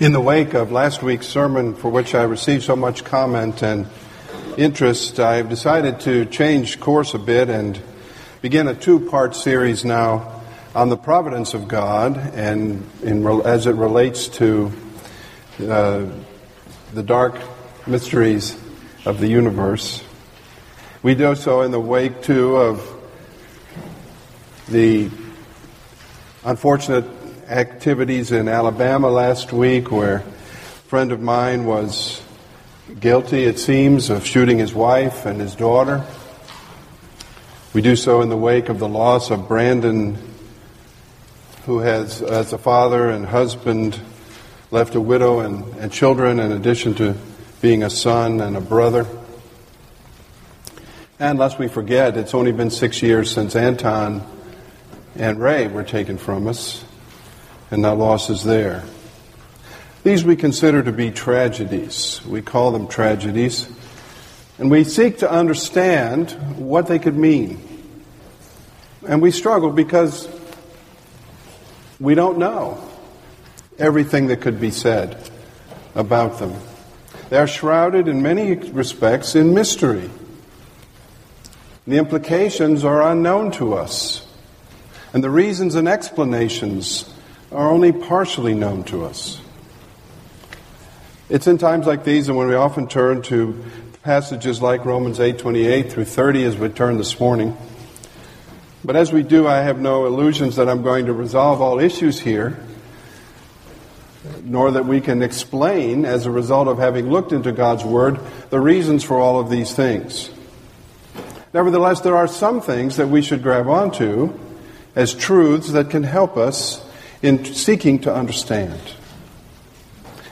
In the wake of last week's sermon, for which I received so much comment and interest, I've decided to change course a bit and begin a two part series now on the providence of God and in, as it relates to uh, the dark mysteries of the universe. We do so in the wake, too, of the unfortunate activities in Alabama last week where a friend of mine was guilty, it seems, of shooting his wife and his daughter. We do so in the wake of the loss of Brandon, who has, as a father and husband, left a widow and, and children in addition to being a son and a brother. And lest we forget, it's only been six years since Anton and Ray were taken from us and that loss is there. These we consider to be tragedies. We call them tragedies. And we seek to understand what they could mean. And we struggle because we don't know everything that could be said about them. They are shrouded in many respects in mystery. The implications are unknown to us. And the reasons and explanations are only partially known to us. It's in times like these and when we often turn to passages like Romans 8:28 through 30 as we turn this morning. But as we do, I have no illusions that I'm going to resolve all issues here, nor that we can explain, as a result of having looked into God's Word, the reasons for all of these things. Nevertheless, there are some things that we should grab onto as truths that can help us in seeking to understand.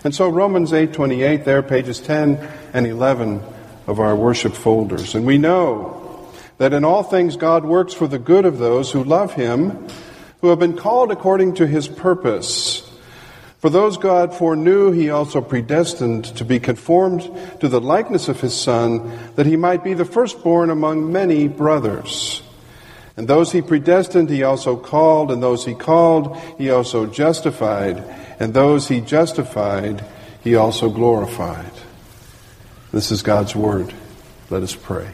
And so Romans 8:28 there pages 10 and 11 of our worship folders. And we know that in all things God works for the good of those who love him, who have been called according to his purpose. For those God foreknew, he also predestined to be conformed to the likeness of his Son, that he might be the firstborn among many brothers. And those he predestined, he also called, and those he called, he also justified, and those he justified, he also glorified. This is God's word. Let us pray.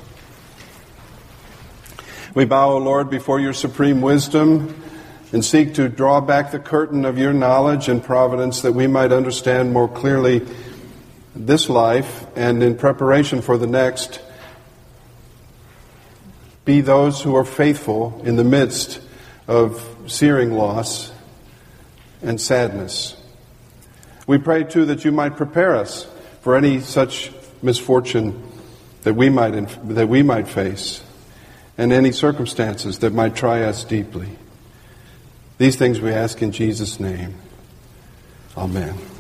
We bow, O Lord, before your supreme wisdom and seek to draw back the curtain of your knowledge and providence that we might understand more clearly this life and in preparation for the next be those who are faithful in the midst of searing loss and sadness. We pray too that you might prepare us for any such misfortune that we might, that we might face and any circumstances that might try us deeply. These things we ask in Jesus' name. Amen.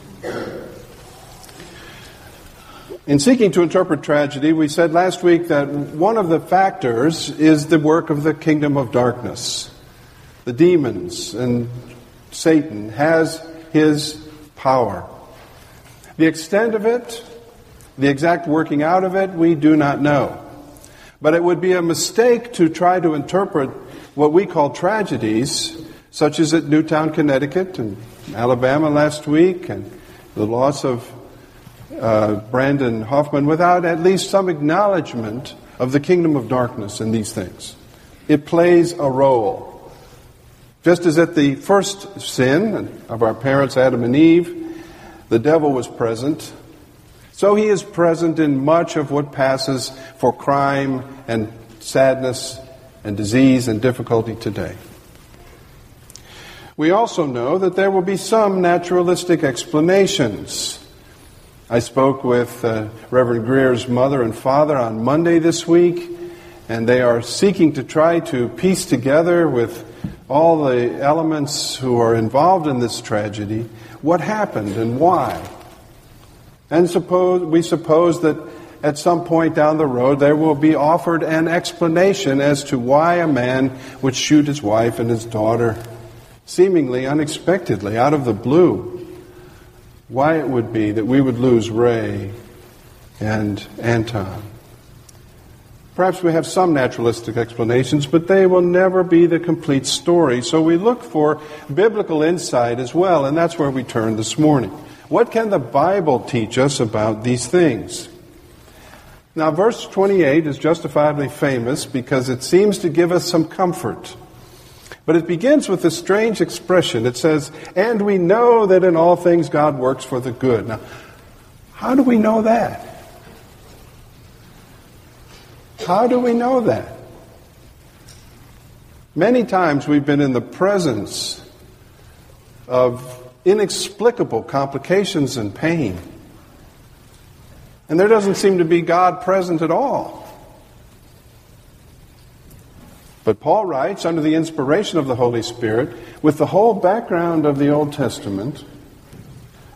In seeking to interpret tragedy, we said last week that one of the factors is the work of the kingdom of darkness. The demons and Satan has his power. The extent of it, the exact working out of it, we do not know. But it would be a mistake to try to interpret what we call tragedies, such as at Newtown, Connecticut, and Alabama last week, and the loss of uh, Brandon Hoffman without at least some acknowledgement of the kingdom of darkness in these things. It plays a role. Just as at the first sin of our parents, Adam and Eve, the devil was present, so he is present in much of what passes for crime and sadness and disease and difficulty today. We also know that there will be some naturalistic explanations I spoke with uh, Reverend Greer's mother and father on Monday this week, and they are seeking to try to piece together with all the elements who are involved in this tragedy what happened and why. And suppose, we suppose that at some point down the road there will be offered an explanation as to why a man would shoot his wife and his daughter seemingly unexpectedly out of the blue why it would be that we would lose Ray and Anton. Perhaps we have some naturalistic explanations, but they will never be the complete story. So we look for biblical insight as well, and that's where we turn this morning. What can the Bible teach us about these things? Now, verse 28 is justifiably famous because it seems to give us some comfort. But it begins with a strange expression. It says, And we know that in all things God works for the good. Now, how do we know that? How do we know that? Many times we've been in the presence of inexplicable complications and pain. And there doesn't seem to be God present at all. But Paul writes, under the inspiration of the Holy Spirit, with the whole background of the Old Testament,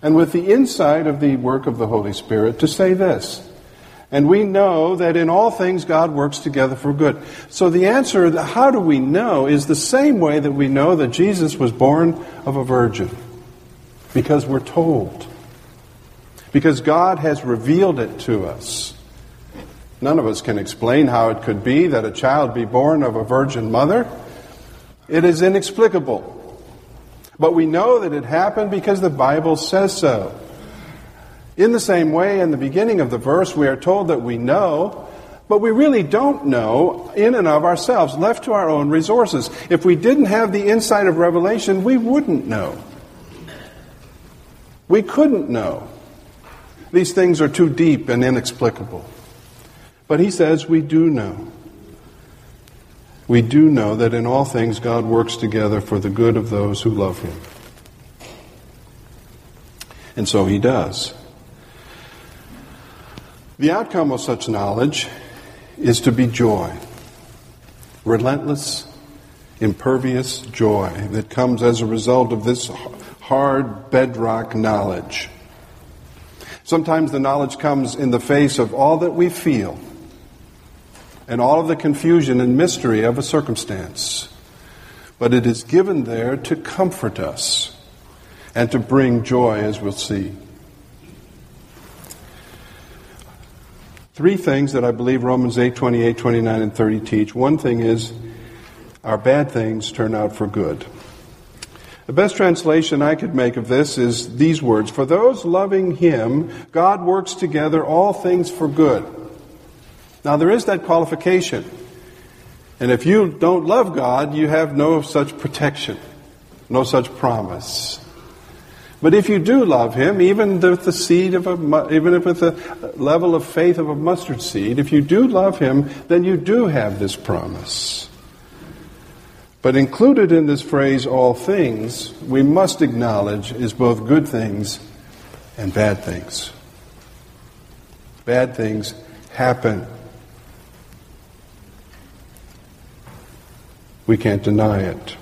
and with the insight of the work of the Holy Spirit, to say this. And we know that in all things God works together for good. So the answer, how do we know, is the same way that we know that Jesus was born of a virgin. Because we're told. Because God has revealed it to us. None of us can explain how it could be that a child be born of a virgin mother. It is inexplicable. But we know that it happened because the Bible says so. In the same way, in the beginning of the verse, we are told that we know, but we really don't know in and of ourselves, left to our own resources. If we didn't have the insight of revelation, we wouldn't know. We couldn't know. These things are too deep and inexplicable. But he says we do know. We do know that in all things God works together for the good of those who love him. And so he does. The outcome of such knowledge is to be joy. Relentless, impervious joy that comes as a result of this hard bedrock knowledge. Sometimes the knowledge comes in the face of all that we feel and all of the confusion and mystery of a circumstance. But it is given there to comfort us and to bring joy, as we'll see. Three things that I believe Romans 8, 28, 29, and 30 teach. One thing is our bad things turn out for good. The best translation I could make of this is these words For those loving Him, God works together all things for good now, there is that qualification. And if you don't love God, you have no such protection, no such promise. But if you do love Him, even with the seed of a, even if with the level of faith of a mustard seed, if you do love Him, then you do have this promise. But included in this phrase, all things, we must acknowledge is both good things and bad things. Bad things happen. We can't deny it.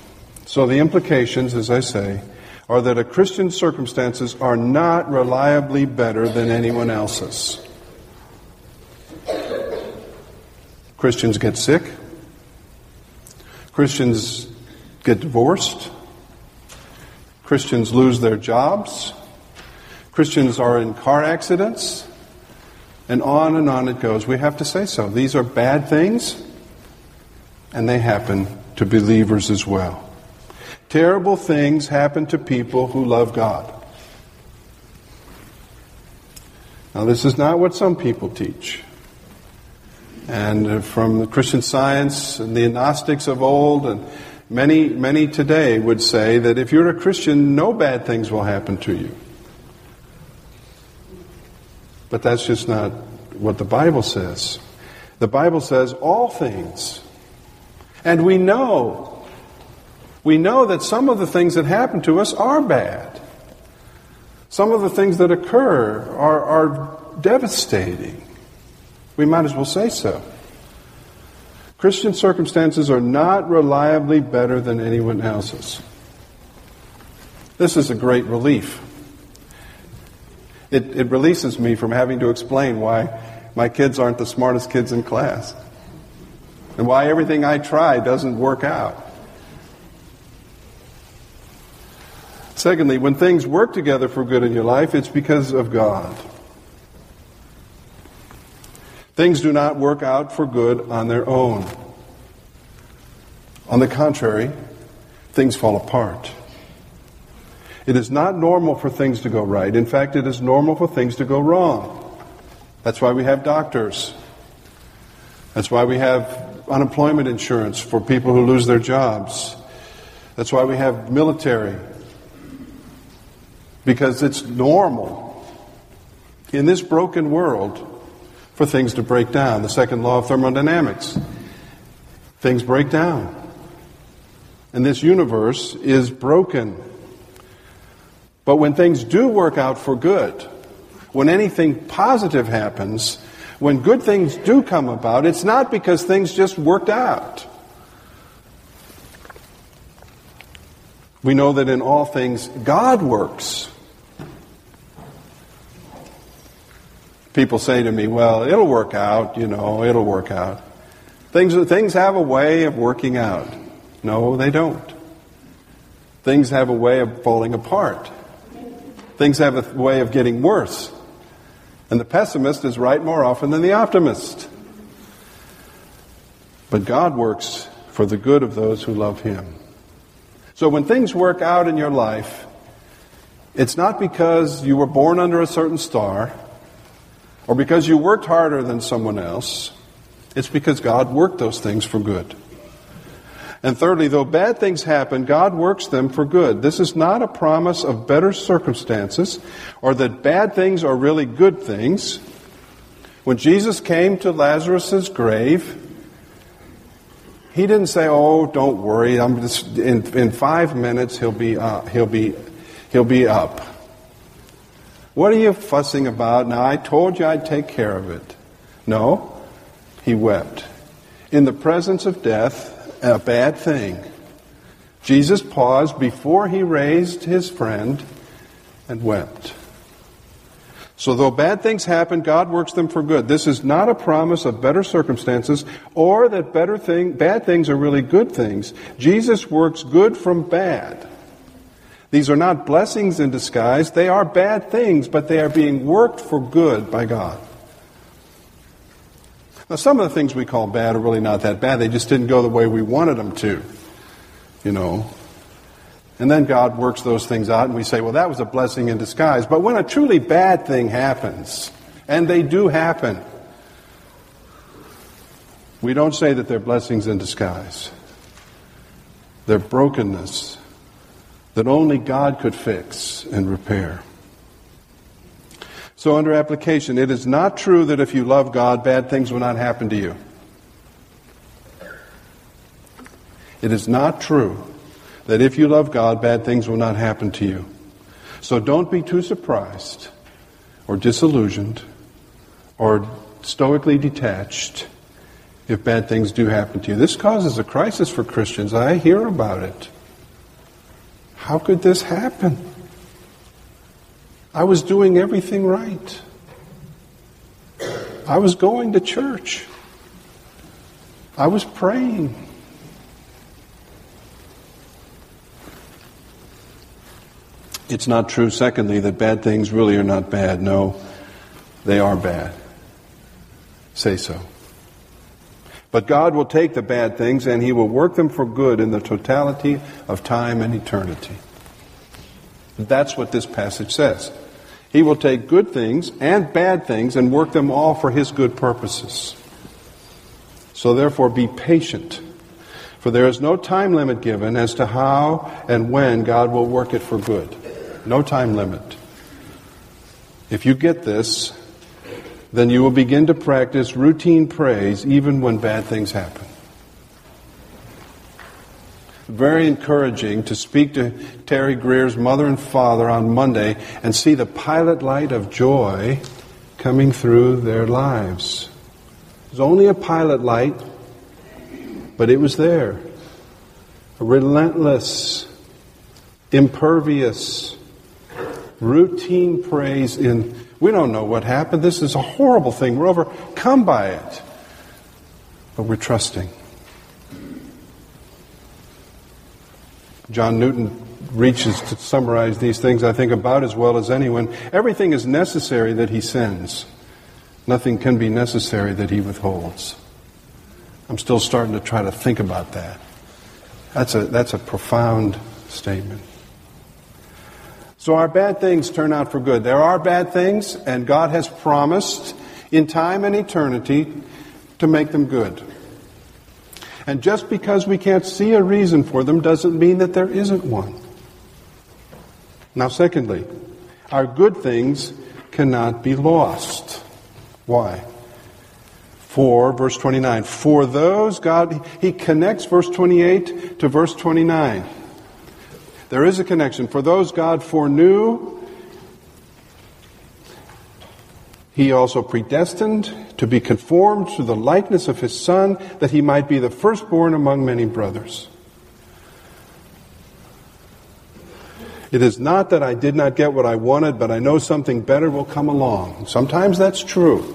So the implications, as I say, are that a Christian's circumstances are not reliably better than anyone else's. Christians get sick. Christians get divorced. Christians lose their jobs. Christians are in car accidents. And on and on it goes. We have to say so. These are bad things, and they happen to believers as well. Terrible things happen to people who love God. Now, this is not what some people teach. And uh, from the Christian science and the Gnostics of old, and many, many today would say that if you're a Christian, no bad things will happen to you. But that's just not what the Bible says. The Bible says all things and we know, we know that some of the things that happen to us are bad. Some of the things that occur are, are devastating. We might as well say so. Christian circumstances are not reliably better than anyone else's. This is a great relief. It, it releases me from having to explain why my kids aren't the smartest kids in class and why everything I try doesn't work out. Secondly, when things work together for good in your life, it's because of God. Things do not work out for good on their own. On the contrary, things fall apart. It is not normal for things to go right. In fact, it is normal for things to go wrong. That's why we have doctors. That's why we have unemployment insurance for people who lose their jobs. That's why we have military. Because it's normal in this broken world for things to break down. The second law of thermodynamics. Things break down. And this universe is broken. But when things do work out for good, when anything positive happens, when good things do come about, it's not because things just worked out. We know that in all things, God works. People say to me, well, it'll work out, you know, it'll work out. Things, things have a way of working out. No, they don't. Things have a way of falling apart. Things have a way of getting worse. And the pessimist is right more often than the optimist. But God works for the good of those who love Him. So when things work out in your life, it's not because you were born under a certain star or because you worked harder than someone else. It's because God worked those things for good. And thirdly, though bad things happen, God works them for good. This is not a promise of better circumstances or that bad things are really good things. When Jesus came to Lazarus' grave, he didn't say, "Oh, don't worry. I'm just in, in five minutes he'll be uh, he'll be he'll be up." What are you fussing about? Now I told you I'd take care of it. No, he wept. In the presence of death, a bad thing. Jesus paused before he raised his friend and wept. So, though bad things happen, God works them for good. This is not a promise of better circumstances or that better thing, bad things are really good things. Jesus works good from bad. These are not blessings in disguise. They are bad things, but they are being worked for good by God. Now, some of the things we call bad are really not that bad. They just didn't go the way we wanted them to, you know. And then God works those things out, and we say, well, that was a blessing in disguise. But when a truly bad thing happens, and they do happen, we don't say that they're blessings in disguise. They're brokenness that only God could fix and repair. So, under application, it is not true that if you love God, bad things will not happen to you. It is not true that if you love God, bad things will not happen to you. So don't be too surprised or disillusioned or stoically detached if bad things do happen to you. This causes a crisis for Christians. I hear about it. How could this happen? I was doing everything right. I was going to church. I was praying. It's not true, secondly, that bad things really are not bad. No, they are bad. Say so. But God will take the bad things and He will work them for good in the totality of time and eternity. That's what this passage says. He will take good things and bad things and work them all for His good purposes. So therefore, be patient. For there is no time limit given as to how and when God will work it for good. No time limit. If you get this, then you will begin to practice routine praise even when bad things happen very encouraging to speak to Terry Greer's mother and father on Monday and see the pilot light of joy coming through their lives. It was only a pilot light, but it was there. A relentless, impervious, routine praise in, we don't know what happened. This is a horrible thing. We're overcome by it. But we're trusting. John Newton reaches to summarize these things, I think, about as well as anyone. Everything is necessary that he sends. Nothing can be necessary that he withholds. I'm still starting to try to think about that. That's a, that's a profound statement. So our bad things turn out for good. There are bad things, and God has promised in time and eternity to make them good. And just because we can't see a reason for them doesn't mean that there isn't one. Now, secondly, our good things cannot be lost. Why? For, verse 29, for those God, he connects verse 28 to verse 29. There is a connection. For those God foreknew, He also predestined to be conformed to the likeness of his Son, that he might be the firstborn among many brothers. It is not that I did not get what I wanted, but I know something better will come along. Sometimes that's true.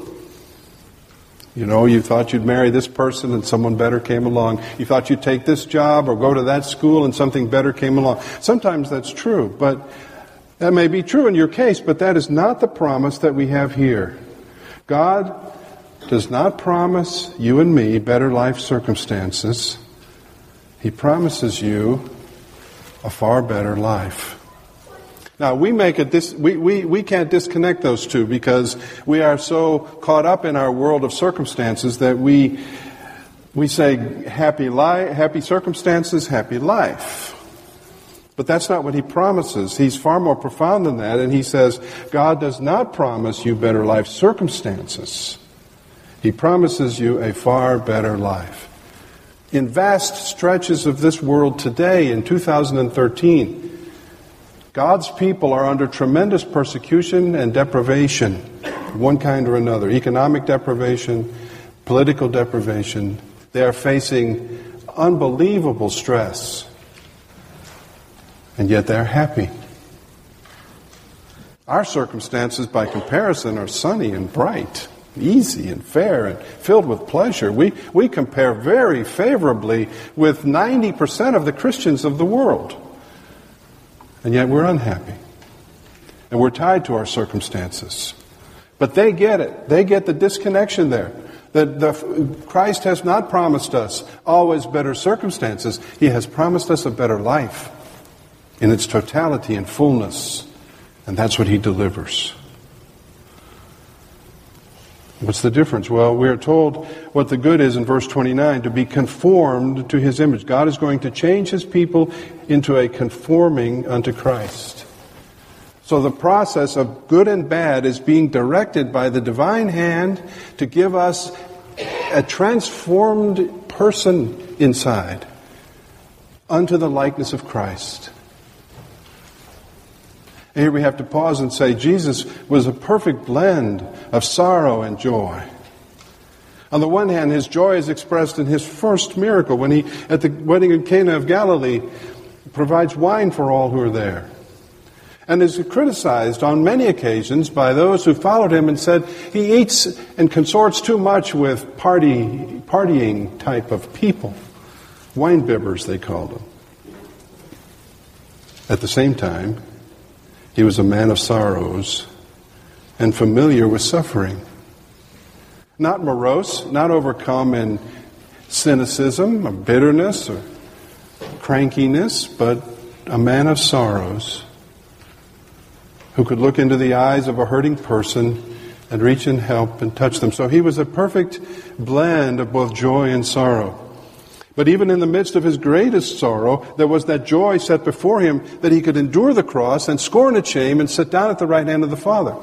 You know, you thought you'd marry this person and someone better came along. You thought you'd take this job or go to that school and something better came along. Sometimes that's true, but that may be true in your case, but that is not the promise that we have here. God does not promise you and me better life circumstances. He promises you a far better life. Now, we make a dis- we, we, we can't disconnect those two because we are so caught up in our world of circumstances that we, we say happy, li- happy circumstances, happy life. But that's not what he promises. He's far more profound than that, and he says, God does not promise you better life circumstances. He promises you a far better life. In vast stretches of this world today, in 2013, God's people are under tremendous persecution and deprivation, one kind or another economic deprivation, political deprivation. They are facing unbelievable stress and yet they're happy. Our circumstances, by comparison, are sunny and bright, easy and fair, and filled with pleasure. We, we compare very favorably with 90% of the Christians of the world. And yet we're unhappy. And we're tied to our circumstances. But they get it. They get the disconnection there. That the, Christ has not promised us always better circumstances. He has promised us a better life in its totality and fullness. And that's what he delivers. What's the difference? Well, we are told what the good is in verse 29 to be conformed to his image. God is going to change his people into a conforming unto Christ. So the process of good and bad is being directed by the divine hand to give us a transformed person inside unto the likeness of Christ. Here we have to pause and say Jesus was a perfect blend of sorrow and joy. On the one hand, his joy is expressed in his first miracle when he, at the wedding in Cana of Galilee, provides wine for all who are there. And is criticized on many occasions by those who followed him and said he eats and consorts too much with party, partying type of people. Wine bibbers, they called them. At the same time, he was a man of sorrows and familiar with suffering. Not morose, not overcome in cynicism or bitterness or crankiness, but a man of sorrows who could look into the eyes of a hurting person and reach and help and touch them. So he was a perfect blend of both joy and sorrow. But even in the midst of his greatest sorrow, there was that joy set before him that he could endure the cross and scorn its shame and sit down at the right hand of the Father.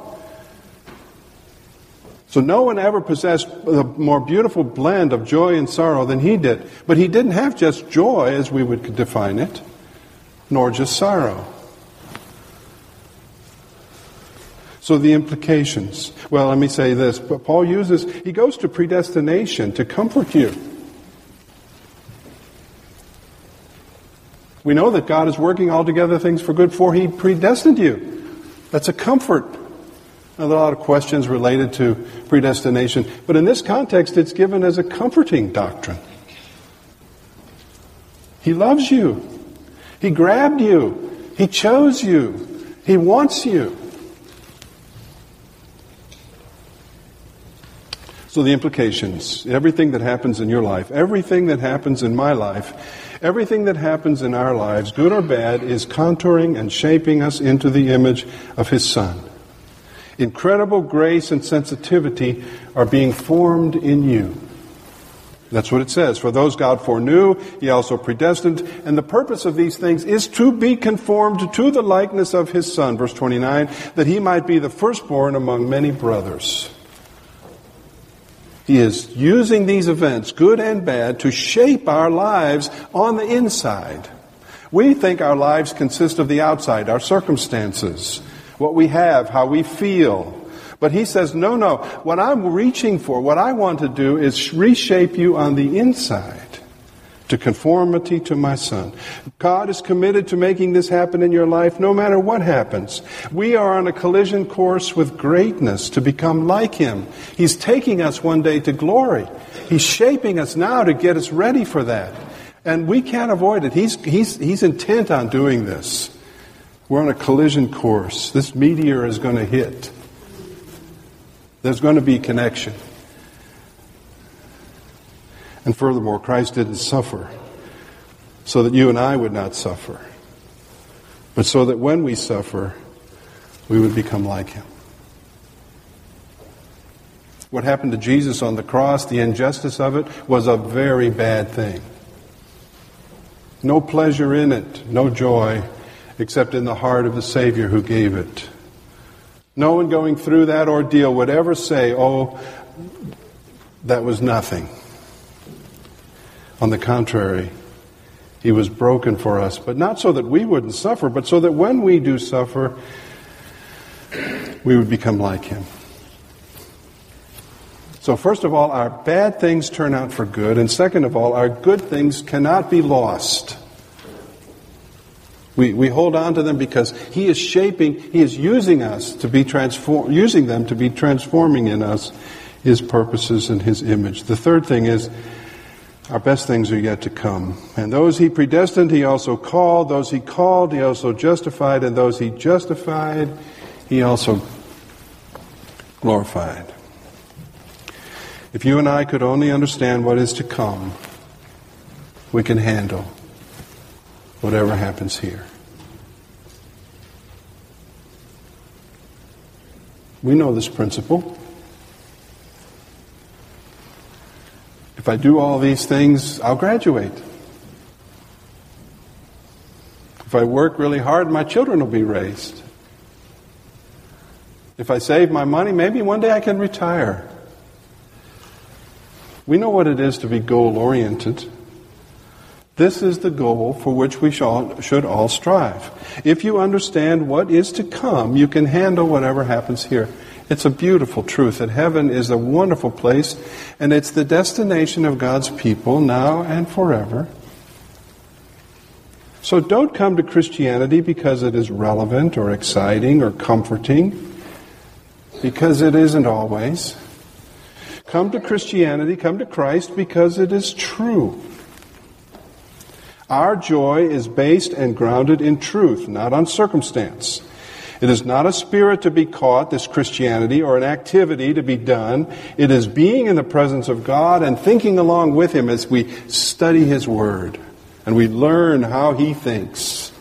So no one ever possessed a more beautiful blend of joy and sorrow than he did. But he didn't have just joy as we would define it, nor just sorrow. So the implications. Well, let me say this. But Paul uses, he goes to predestination to comfort you. We know that God is working altogether things for good, for He predestined you. That's a comfort. Now, there are a lot of questions related to predestination, but in this context, it's given as a comforting doctrine. He loves you. He grabbed you. He chose you. He wants you. So So, the implications everything that happens in your life, everything that happens in my life, everything that happens in our lives, good or bad, is contouring and shaping us into the image of His Son. Incredible grace and sensitivity are being formed in you. That's what it says. For those God foreknew, He also predestined. And the purpose of these things is to be conformed to the likeness of His Son, verse 29, that He might be the firstborn among many brothers. He is using these events, good and bad, to shape our lives on the inside. We think our lives consist of the outside, our circumstances, what we have, how we feel. But he says, no, no. What I'm reaching for, what I want to do is reshape you on the inside to conformity to my son. God is committed to making this happen in your life no matter what happens. We are on a collision course with greatness to become like him. He's taking us one day to glory. He's shaping us now to get us ready for that. And we can't avoid it. He's, he's, he's intent on doing this. We're on a collision course. This meteor is going to hit. There's going to be connection. And furthermore, Christ didn't suffer so that you and I would not suffer, but so that when we suffer, we would become like him. What happened to Jesus on the cross, the injustice of it, was a very bad thing. No pleasure in it, no joy, except in the heart of the Savior who gave it. No one going through that ordeal would ever say, oh, that was nothing. On the contrary, he was broken for us, but not so that we wouldn't suffer, but so that when we do suffer, we would become like him. So, first of all, our bad things turn out for good, and second of all, our good things cannot be lost. We, we hold on to them because He is shaping, He is using us to be transform, using them to be transforming in us His purposes and His image. The third thing is our best things are yet to come. And those he predestined, he also called. Those he called, he also justified. And those he justified, he also glorified. If you and I could only understand what is to come, we can handle whatever happens here. We know this principle. If I do all these things, I'll graduate. If I work really hard, my children will be raised. If I save my money, maybe one day I can retire. We know what it is to be goal oriented. This is the goal for which we should all strive. If you understand what is to come, you can handle whatever happens here. It's a beautiful truth that heaven is a wonderful place and it's the destination of God's people now and forever. So don't come to Christianity because it is relevant or exciting or comforting, because it isn't always. Come to Christianity, come to Christ because it is true. Our joy is based and grounded in truth, not on circumstance. It is not a spirit to be caught, this Christianity, or an activity to be done. It is being in the presence of God and thinking along with Him as we study His Word and we learn how He thinks.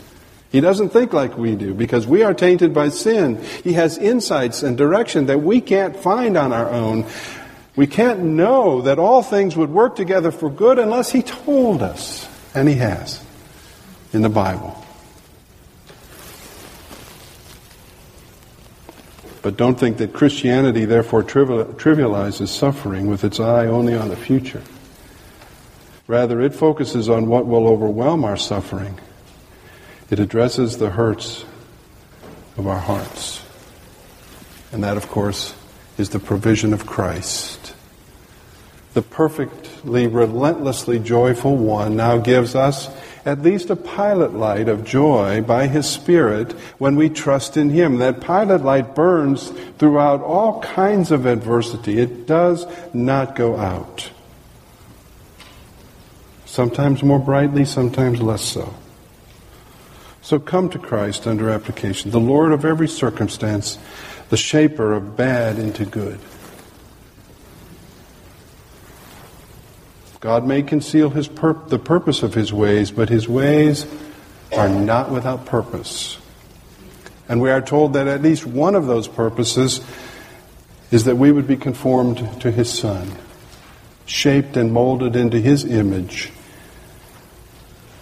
He doesn't think like we do because we are tainted by sin. He has insights and direction that we can't find on our own. We can't know that all things would work together for good unless He told us. And He has in the Bible. But don't think that Christianity therefore trivializes suffering with its eye only on the future. Rather, it focuses on what will overwhelm our suffering. It addresses the hurts of our hearts. And that, of course, is the provision of Christ. The perfectly, relentlessly joyful one now gives us at least a pilot light of joy by His Spirit when we trust in Him. That pilot light burns throughout all kinds of adversity. It does not go out. Sometimes more brightly, sometimes less so. So come to Christ under application, the Lord of every circumstance, the shaper of bad into good. God may conceal his pur- the purpose of his ways, but his ways are not without purpose. And we are told that at least one of those purposes is that we would be conformed to his Son, shaped and molded into his image,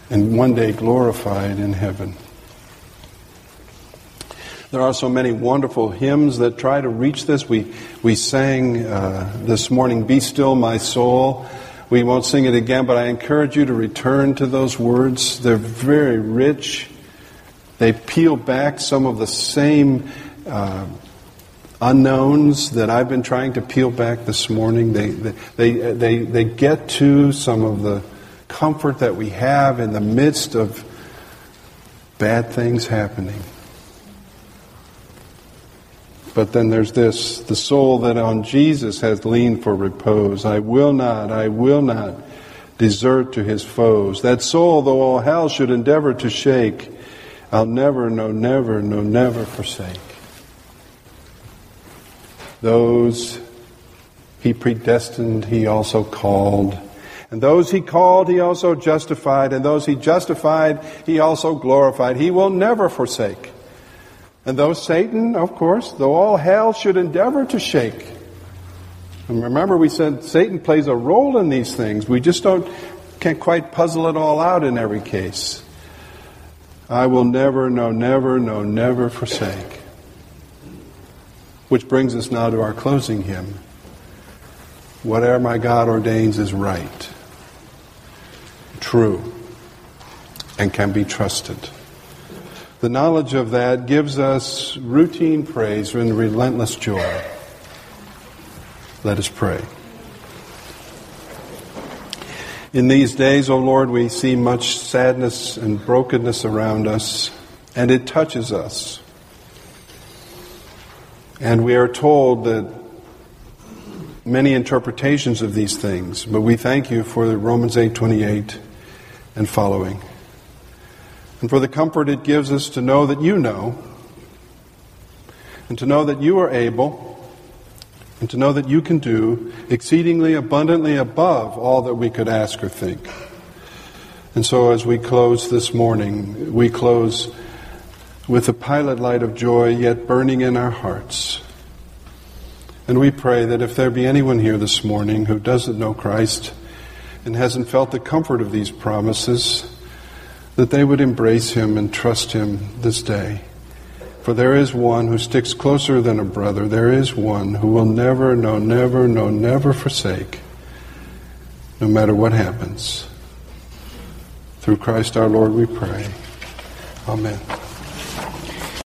and one day glorified in heaven. There are so many wonderful hymns that try to reach this. We, we sang uh, this morning, Be Still My Soul. We won't sing it again, but I encourage you to return to those words. They're very rich. They peel back some of the same uh, unknowns that I've been trying to peel back this morning. They, they, they, they, get to some of the comfort that we have in the midst of bad things happening. But then there's this the soul that on Jesus has leaned for repose. I will not, I will not desert to his foes. That soul, though all hell should endeavor to shake, I'll never, no, never, no, never forsake. Those he predestined, he also called. And those he called, he also justified. And those he justified, he also glorified. He will never forsake. And though Satan, of course, though all hell should endeavor to shake. And remember, we said Satan plays a role in these things. We just don't, can't quite puzzle it all out in every case. I will never, no, never, no, never forsake. Which brings us now to our closing hymn. Whatever my God ordains is right, true, and can be trusted. The knowledge of that gives us routine praise and relentless joy. Let us pray. In these days, O oh Lord, we see much sadness and brokenness around us, and it touches us. And we are told that many interpretations of these things, but we thank you for Romans 8:28 and following. And for the comfort it gives us to know that you know, and to know that you are able and to know that you can do exceedingly abundantly above all that we could ask or think. And so, as we close this morning, we close with the pilot light of joy yet burning in our hearts. And we pray that if there be anyone here this morning who doesn't know Christ and hasn't felt the comfort of these promises, that they would embrace him and trust him this day. For there is one who sticks closer than a brother. There is one who will never, no, never, no, never forsake, no matter what happens. Through Christ our Lord we pray. Amen.